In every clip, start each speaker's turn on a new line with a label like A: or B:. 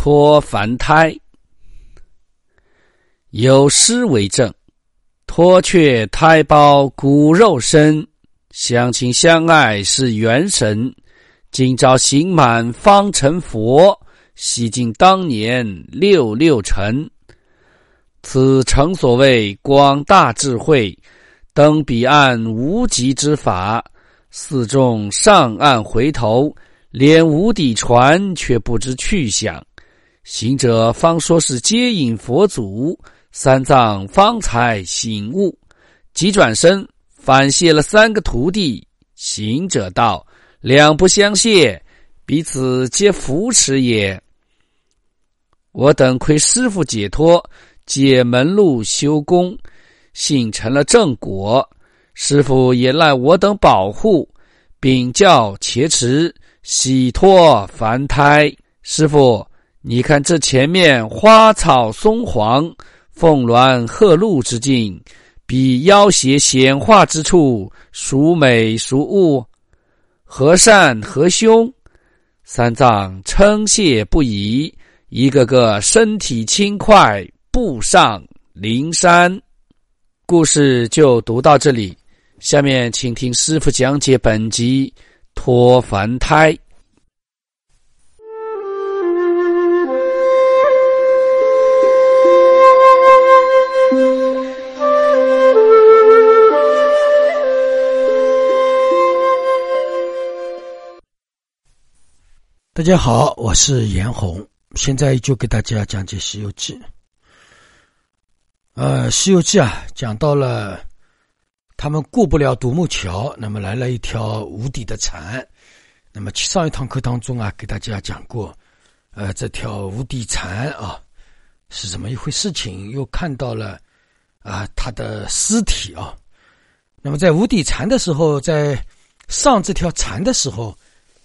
A: 脱凡胎，有诗为证：“脱却胎胞骨肉身，相亲相爱是元神。今朝行满方成佛，洗尽当年六六尘。此诚所谓广大智慧，登彼岸无极之法。四众上岸回头，连无底船却不知去向。”行者方说是接引佛祖，三藏方才醒悟，急转身反谢了三个徒弟。行者道：“两不相谢，彼此皆扶持也。我等亏师傅解脱，解门路修功，幸成了正果。师傅也赖我等保护，禀教且持，洗脱凡胎。师傅。”你看这前面花草松黄、凤鸾鹤鹿之境，比妖邪显化之处，孰美孰恶？何善何凶？三藏称谢不已，一个个身体轻快，步上灵山。故事就读到这里，下面请听师傅讲解本集脱凡胎。
B: 大家好，我是严红，现在就给大家讲解《西游记》。呃，《西游记》啊，讲到了他们过不了独木桥，那么来了一条无底的蝉。那么上一堂课当中啊，给大家讲过，呃，这条无底蝉啊是怎么一回事情？又看到了啊，他的尸体啊。那么在无底蝉的时候，在上这条蝉的时候。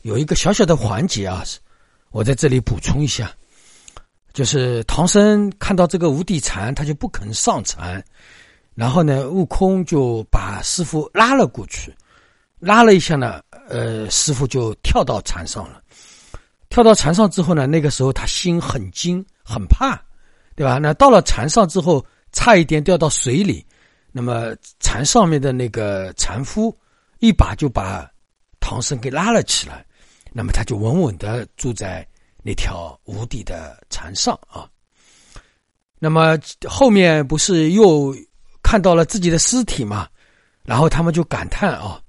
B: 有一个小小的环节啊，我在这里补充一下，就是唐僧看到这个无底禅，他就不肯上禅，然后呢，悟空就把师傅拉了过去，拉了一下呢，呃，师傅就跳到禅上了。跳到禅上之后呢，那个时候他心很惊，很怕，对吧？那到了禅上之后，差一点掉到水里，那么禅上面的那个禅夫一把就把唐僧给拉了起来。那么他就稳稳的住在那条无底的船上啊。那么后面不是又看到了自己的尸体嘛？然后他们就感叹啊。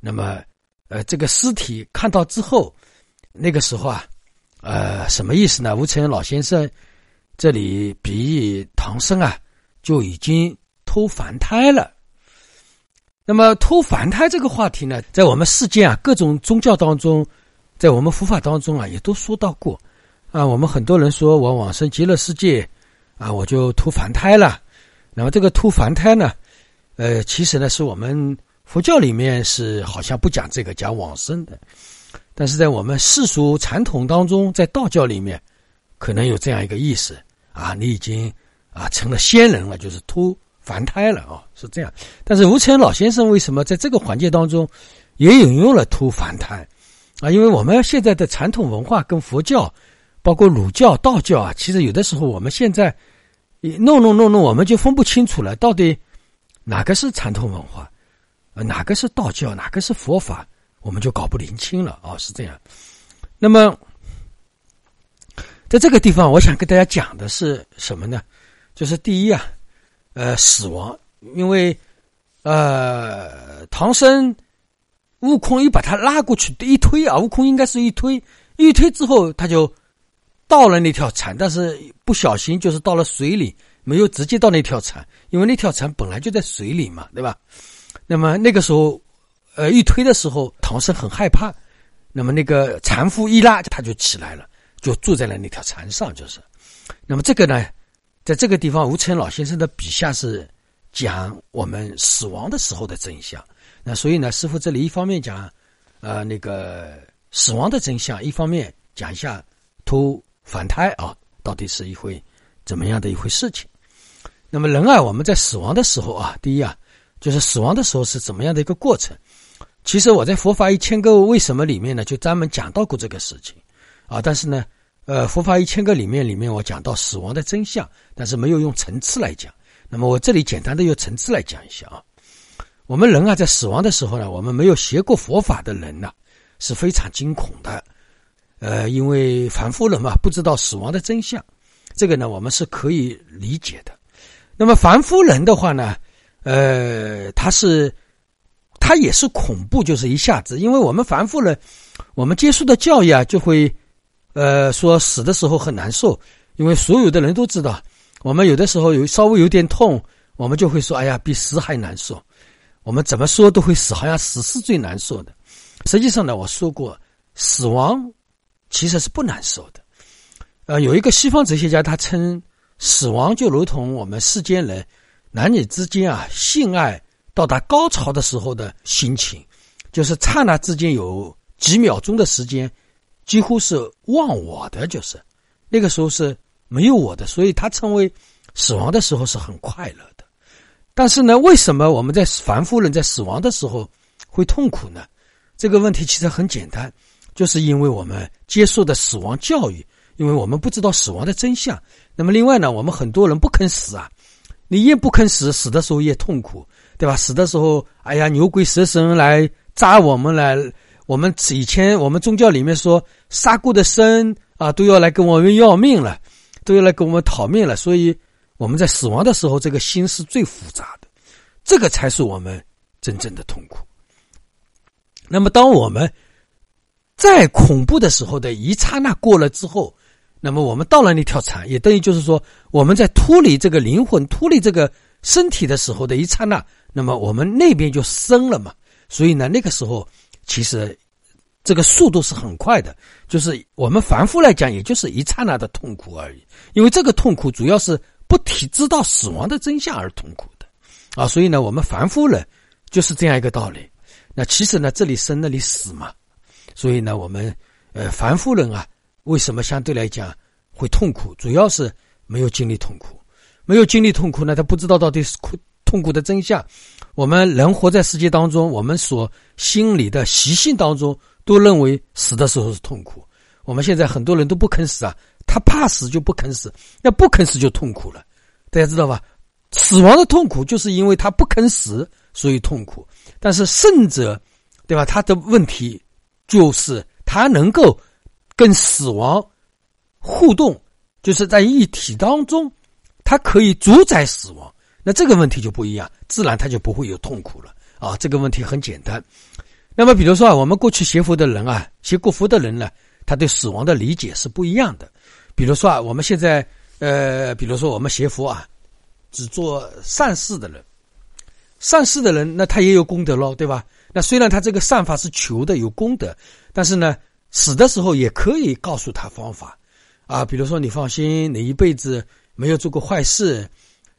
B: 那么呃，这个尸体看到之后，那个时候啊，呃，什么意思呢？吴承恩老先生这里比喻唐僧啊，就已经脱凡胎了。那么脱凡胎这个话题呢，在我们世间啊，各种宗教当中。在我们佛法当中啊，也都说到过，啊，我们很多人说我往生极乐世界，啊，我就脱凡胎了。那么这个脱凡胎呢，呃，其实呢是我们佛教里面是好像不讲这个，讲往生的。但是在我们世俗传统当中，在道教里面，可能有这样一个意思啊，你已经啊成了仙人了，就是脱凡胎了啊，是这样。但是吴承老先生为什么在这个环节当中也引用了脱凡胎？啊，因为我们现在的传统文化跟佛教，包括儒教、道教啊，其实有的时候我们现在弄弄弄弄，我们就分不清楚了，到底哪个是传统文化，呃，哪个是道教，哪个是佛法，我们就搞不灵清了啊，是这样。那么，在这个地方，我想跟大家讲的是什么呢？就是第一啊，呃，死亡，因为呃，唐僧。悟空一把他拉过去，一推啊！悟空应该是一推，一推之后他就到了那条船，但是不小心就是到了水里，没有直接到那条船，因为那条船本来就在水里嘛，对吧？那么那个时候，呃，一推的时候，唐僧很害怕，那么那个船夫一拉，他就起来了，就坐在了那条船上，就是。那么这个呢，在这个地方，吴承老先生的笔下是讲我们死亡的时候的真相。那所以呢，师傅这里一方面讲，呃，那个死亡的真相，一方面讲一下脱凡胎啊，到底是一回怎么样的一回事情。那么人啊，我们在死亡的时候啊，第一啊，就是死亡的时候是怎么样的一个过程？其实我在《佛法一千个为什么》里面呢，就专门讲到过这个事情啊。但是呢，呃，《佛法一千个里面里面我讲到死亡的真相，但是没有用层次来讲。那么我这里简单的用层次来讲一下啊。我们人啊，在死亡的时候呢，我们没有学过佛法的人呢，是非常惊恐的。呃，因为凡夫人嘛，不知道死亡的真相，这个呢，我们是可以理解的。那么凡夫人的话呢，呃，他是他也是恐怖，就是一下子，因为我们凡夫人，我们接受的教育啊，就会呃说死的时候很难受，因为所有的人都知道，我们有的时候有稍微有点痛，我们就会说，哎呀，比死还难受。我们怎么说都会死，好像死是最难受的。实际上呢，我说过，死亡其实是不难受的。呃，有一个西方哲学家，他称。死亡就如同我们世间人男女之间啊，性爱到达高潮的时候的心情，就是刹那之间有几秒钟的时间，几乎是忘我的，就是那个时候是没有我的，所以他称为死亡的时候是很快乐。但是呢，为什么我们在凡夫人在死亡的时候会痛苦呢？这个问题其实很简单，就是因为我们接受的死亡教育。因为我们不知道死亡的真相，那么另外呢，我们很多人不肯死啊，你越不肯死，死的时候越痛苦，对吧？死的时候，哎呀，牛鬼蛇神来扎我们来，我们以前我们宗教里面说杀过的生啊，都要来跟我们要命了，都要来跟我们讨命了，所以我们在死亡的时候，这个心是最复杂的，这个才是我们真正的痛苦。那么，当我们在恐怖的时候的一刹那过了之后，那么我们到了那条船，也等于就是说，我们在脱离这个灵魂、脱离这个身体的时候的一刹那，那么我们那边就生了嘛。所以呢，那个时候其实这个速度是很快的，就是我们凡夫来讲，也就是一刹那的痛苦而已。因为这个痛苦主要是不体知道死亡的真相而痛苦的啊。所以呢，我们凡夫人就是这样一个道理。那其实呢，这里生那里死嘛。所以呢，我们呃凡夫人啊。为什么相对来讲会痛苦？主要是没有经历痛苦，没有经历痛苦呢？他不知道到底是苦痛苦的真相。我们人活在世界当中，我们所心理的习性当中都认为死的时候是痛苦。我们现在很多人都不肯死啊，他怕死就不肯死，那不肯死就痛苦了。大家知道吧？死亡的痛苦就是因为他不肯死，所以痛苦。但是胜者，对吧？他的问题就是他能够。跟死亡互动，就是在一体当中，他可以主宰死亡。那这个问题就不一样，自然他就不会有痛苦了啊。这个问题很简单。那么，比如说啊，我们过去学佛的人啊，学过佛的人呢，他对死亡的理解是不一样的。比如说啊，我们现在呃，比如说我们学佛啊，只做善事的人，善事的人，那他也有功德喽，对吧？那虽然他这个善法是求的有功德，但是呢。死的时候也可以告诉他方法，啊，比如说你放心，你一辈子没有做过坏事，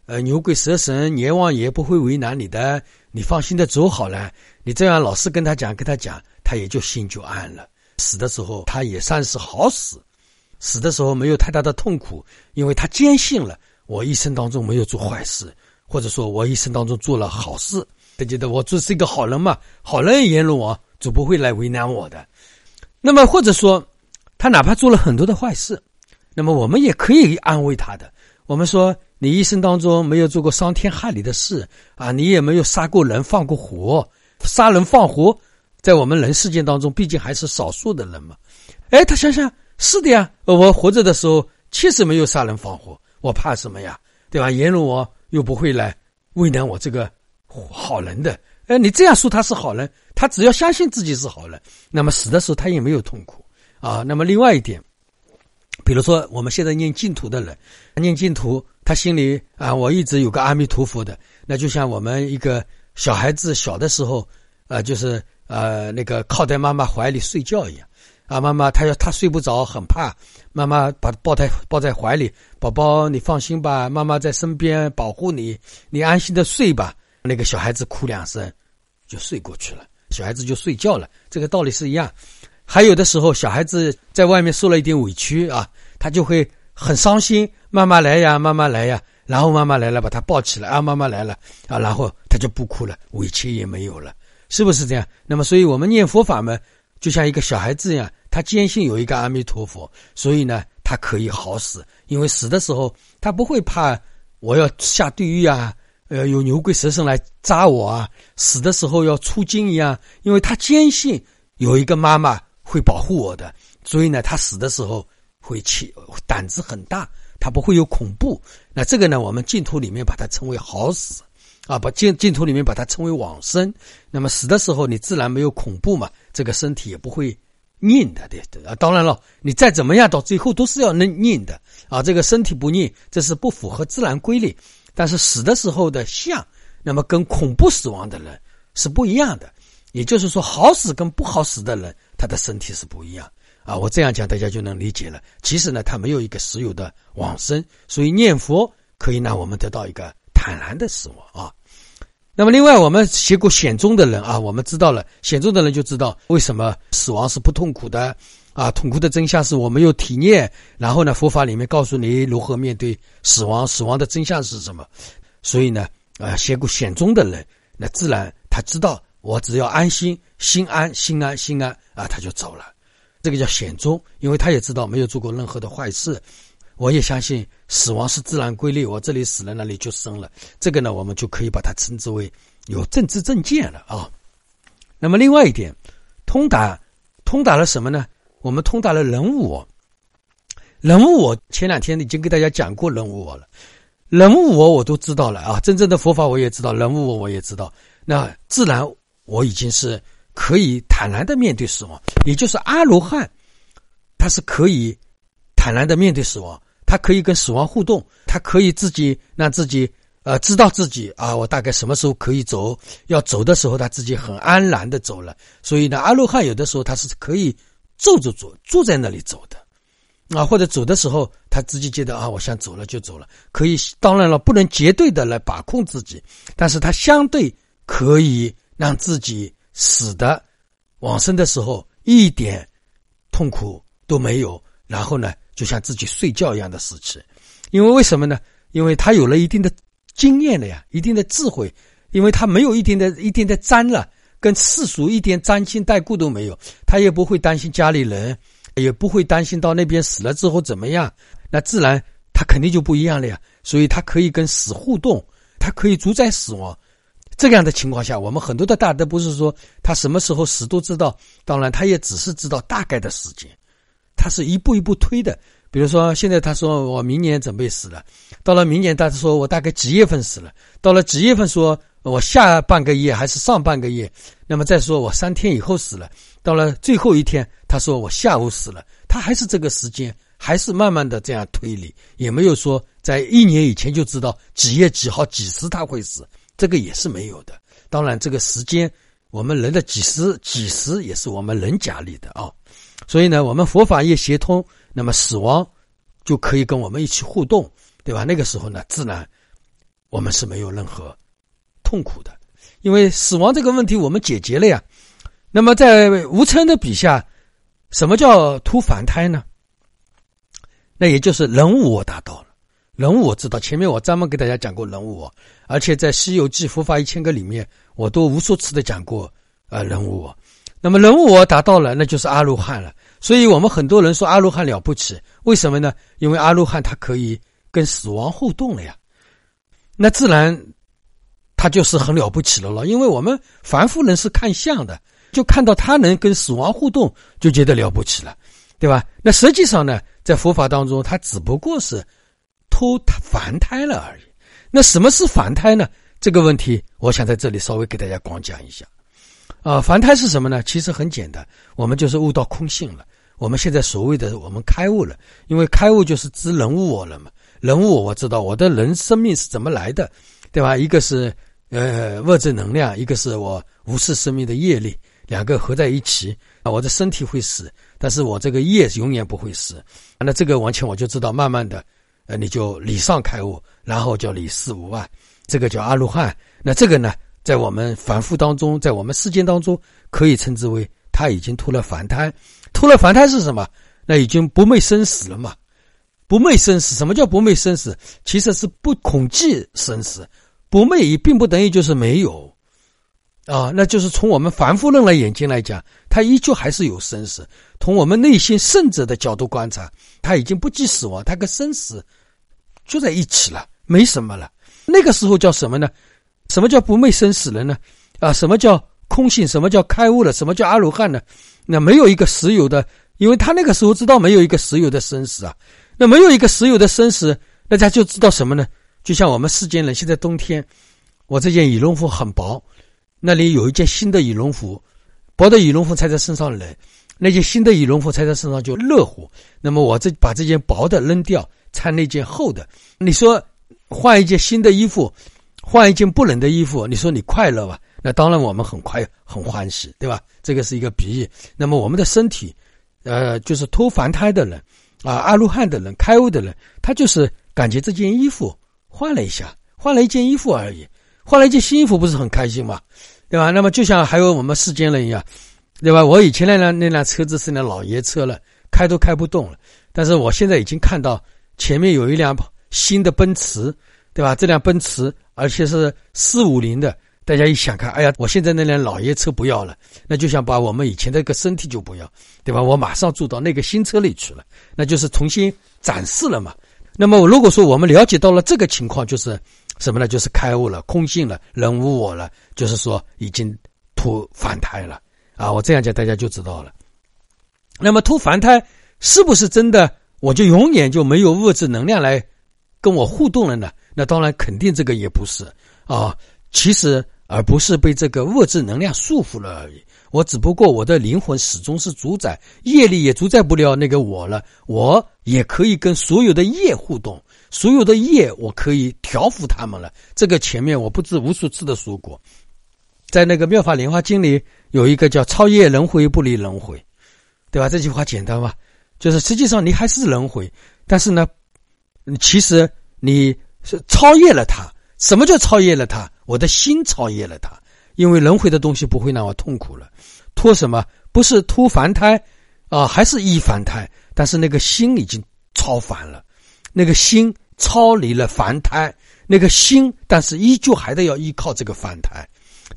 B: 呃，牛鬼蛇神、阎王爷不会为难你的，你放心的走好了。你这样老是跟他讲，跟他讲，他也就心就安了。死的时候他也算是好死，死的时候没有太大的痛苦，因为他坚信了我一生当中没有做坏事，或者说我一生当中做了好事，他觉得我做是一个好人嘛，好人阎罗王就不会来为难我的。那么，或者说，他哪怕做了很多的坏事，那么我们也可以安慰他的。我们说，你一生当中没有做过伤天害理的事啊，你也没有杀过人、放过火。杀人放火，在我们人世间当中，毕竟还是少数的人嘛。哎，他想想，是的呀，我活着的时候确实没有杀人放火，我怕什么呀？对吧？阎罗王又不会来为难我这个好人的。哎，你这样说他是好人，他只要相信自己是好人，那么死的时候他也没有痛苦啊。那么另外一点，比如说我们现在念净土的人，念净土，他心里啊，我一直有个阿弥陀佛的，那就像我们一个小孩子小的时候，啊，就是呃那个靠在妈妈怀里睡觉一样，啊，妈妈他要他睡不着，很怕，妈妈把抱在抱在怀里，宝宝你放心吧，妈妈在身边保护你，你安心的睡吧。那个小孩子哭两声，就睡过去了，小孩子就睡觉了。这个道理是一样。还有的时候，小孩子在外面受了一点委屈啊，他就会很伤心，妈妈来呀，妈妈来呀，然后妈妈来了，把他抱起来啊，妈妈来了啊，然后他就不哭了，委屈也没有了，是不是这样？那么，所以我们念佛法门，就像一个小孩子一样。他坚信有一个阿弥陀佛，所以呢，他可以好死。因为死的时候，他不会怕我要下地狱啊，呃，有牛鬼蛇神来扎我啊。死的时候要出惊一样，因为他坚信有一个妈妈会保护我的，所以呢，他死的时候会气胆子很大，他不会有恐怖。那这个呢，我们净土里面把它称为好死，啊，把净净土里面把它称为往生。那么死的时候，你自然没有恐怖嘛，这个身体也不会。硬的对啊，当然了，你再怎么样，到最后都是要能硬的啊。这个身体不硬，这是不符合自然规律。但是死的时候的相，那么跟恐怖死亡的人是不一样的。也就是说，好死跟不好死的人，他的身体是不一样啊。我这样讲，大家就能理解了。其实呢，他没有一个实有的往生，所以念佛可以让我们得到一个坦然的死亡啊。那么，另外，我们学过显宗的人啊，我们知道了显宗的人就知道为什么死亡是不痛苦的啊。痛苦的真相是我们有体验，然后呢，佛法里面告诉你如何面对死亡，死亡的真相是什么。所以呢，啊，学过显宗的人，那自然他知道，我只要安心，心安，心安，心安啊，他就走了。这个叫显宗，因为他也知道没有做过任何的坏事。我也相信死亡是自然规律，我这里死了，那里就生了。这个呢，我们就可以把它称之为有政治正见了啊。那么另外一点，通达通达了什么呢？我们通达了人物我。人物我，前两天已经给大家讲过人物我了。人物我，我都知道了啊。真正的佛法我也知道，人物我我也知道。那自然我已经是可以坦然的面对死亡，也就是阿罗汉，他是可以坦然的面对死亡。他可以跟死亡互动，他可以自己让自己呃知道自己啊，我大概什么时候可以走，要走的时候他自己很安然的走了。所以呢，阿罗汉有的时候他是可以坐着走，坐在那里走的，啊，或者走的时候他自己觉得啊，我想走了就走了，可以。当然了，不能绝对的来把控自己，但是他相对可以让自己死的往生的时候一点痛苦都没有，然后呢。就像自己睡觉一样的事情，因为为什么呢？因为他有了一定的经验了呀，一定的智慧，因为他没有一定的、一定的沾了，跟世俗一点沾亲带故都没有，他也不会担心家里人，也不会担心到那边死了之后怎么样，那自然他肯定就不一样了呀。所以他可以跟死互动，他可以主宰死亡。这样的情况下，我们很多的大德不是说他什么时候死都知道，当然他也只是知道大概的时间。他是一步一步推的，比如说现在他说我明年准备死了，到了明年他说我大概几月份死了，到了几月份说我下半个月还是上半个月，那么再说我三天以后死了，到了最后一天他说我下午死了，他还是这个时间，还是慢慢的这样推理，也没有说在一年以前就知道几月几号几时他会死，这个也是没有的。当然这个时间，我们人的几时几时也是我们人假里的啊。所以呢，我们佛法一协通，那么死亡就可以跟我们一起互动，对吧？那个时候呢，自然我们是没有任何痛苦的，因为死亡这个问题我们解决了呀。那么在吴称的笔下，什么叫突凡胎呢？那也就是人物我达到了，人物我知道。前面我专门给大家讲过人物我，而且在《西游记》佛法一千个里面，我都无数次的讲过啊，人物我。那么人物我达到了，那就是阿罗汉了。所以我们很多人说阿罗汉了不起，为什么呢？因为阿罗汉他可以跟死亡互动了呀。那自然他就是很了不起了了。因为我们凡夫人是看相的，就看到他能跟死亡互动，就觉得了不起了，对吧？那实际上呢，在佛法当中，他只不过是脱凡胎了而已。那什么是凡胎呢？这个问题，我想在这里稍微给大家广讲一下。啊，凡胎是什么呢？其实很简单，我们就是悟到空性了。我们现在所谓的我们开悟了，因为开悟就是知人物我了嘛。人物我我知道我的人生命是怎么来的，对吧？一个是呃物质能量，一个是我无视生命的业力，两个合在一起啊，我的身体会死，但是我这个业永远不会死。那这个完全我就知道，慢慢的，呃，你就理上开悟，然后叫理事无碍，这个叫阿罗汉。那这个呢，在我们凡夫当中，在我们世间当中，可以称之为他已经脱了凡胎。脱了凡胎是什么？那已经不昧生死了嘛？不昧生死，什么叫不昧生死？其实是不恐惧生死。不昧也并不等于就是没有，啊，那就是从我们凡夫人的眼睛来讲，他依旧还是有生死。从我们内心圣者的角度观察，他已经不计死亡，他跟生死就在一起了，没什么了。那个时候叫什么呢？什么叫不昧生死了呢？啊，什么叫空性？什么叫开悟了？什么叫阿罗汉呢？那没有一个实有的，因为他那个时候知道没有一个实有的生死啊。那没有一个实有的生死，大家就知道什么呢？就像我们世间人，现在冬天，我这件羽绒服很薄，那里有一件新的羽绒服，薄的羽绒服穿在身上冷，那件新的羽绒服穿在身上就热乎。那么我这把这件薄的扔掉，穿那件厚的，你说换一件新的衣服，换一件不冷的衣服，你说你快乐吧？那当然我们很快很欢喜，对吧？这个是一个比喻。那么我们的身体，呃，就是脱凡胎的人啊，阿罗汉的人，开悟的人，他就是感觉这件衣服。换了一下，换了一件衣服而已，换了一件新衣服，不是很开心吗？对吧？那么就像还有我们世间人一样，对吧？我以前那辆那辆车子是辆老爷车了，开都开不动了。但是我现在已经看到前面有一辆新的奔驰，对吧？这辆奔驰而且是四五零的，大家一想看，哎呀，我现在那辆老爷车不要了，那就想把我们以前的一个身体就不要，对吧？我马上住到那个新车里去了，那就是重新展示了嘛。那么，如果说我们了解到了这个情况，就是什么呢？就是开悟了，空性了，人无我了，就是说已经脱凡胎了啊！我这样讲，大家就知道了。那么脱凡胎是不是真的？我就永远就没有物质能量来跟我互动了呢？那当然，肯定这个也不是啊。其实，而不是被这个物质能量束缚了而已。我只不过我的灵魂始终是主宰，业力也主宰不了那个我了。我也可以跟所有的业互动，所有的业我可以调服他们了。这个前面我不知无数次的说过，在那个《妙法莲花经》里有一个叫“超越轮回，不离轮回”，对吧？这句话简单吧？就是实际上你还是轮回，但是呢，其实你是超越了它。什么叫超越了它？我的心超越了它。因为轮回的东西不会让我痛苦了，脱什么？不是脱凡胎，啊，还是一凡胎？但是那个心已经超凡了，那个心超离了凡胎，那个心，但是依旧还得要依靠这个凡胎。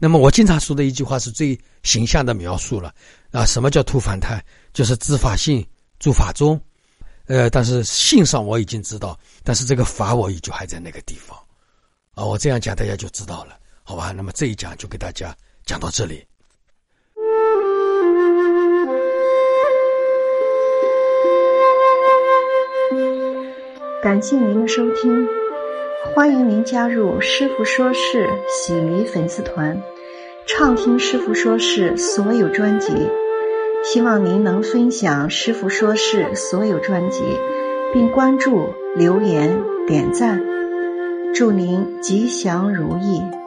B: 那么我经常说的一句话是最形象的描述了啊，什么叫脱凡胎？就是知法性住法中，呃，但是信上我已经知道，但是这个法我依旧还在那个地方，啊，我这样讲大家就知道了。好吧，那么这一讲就给大家讲到这里。
C: 感谢您的收听，欢迎您加入师傅说事喜迷粉丝团，畅听师傅说事所有专辑。希望您能分享师傅说事所有专辑，并关注、留言、点赞。祝您吉祥如意。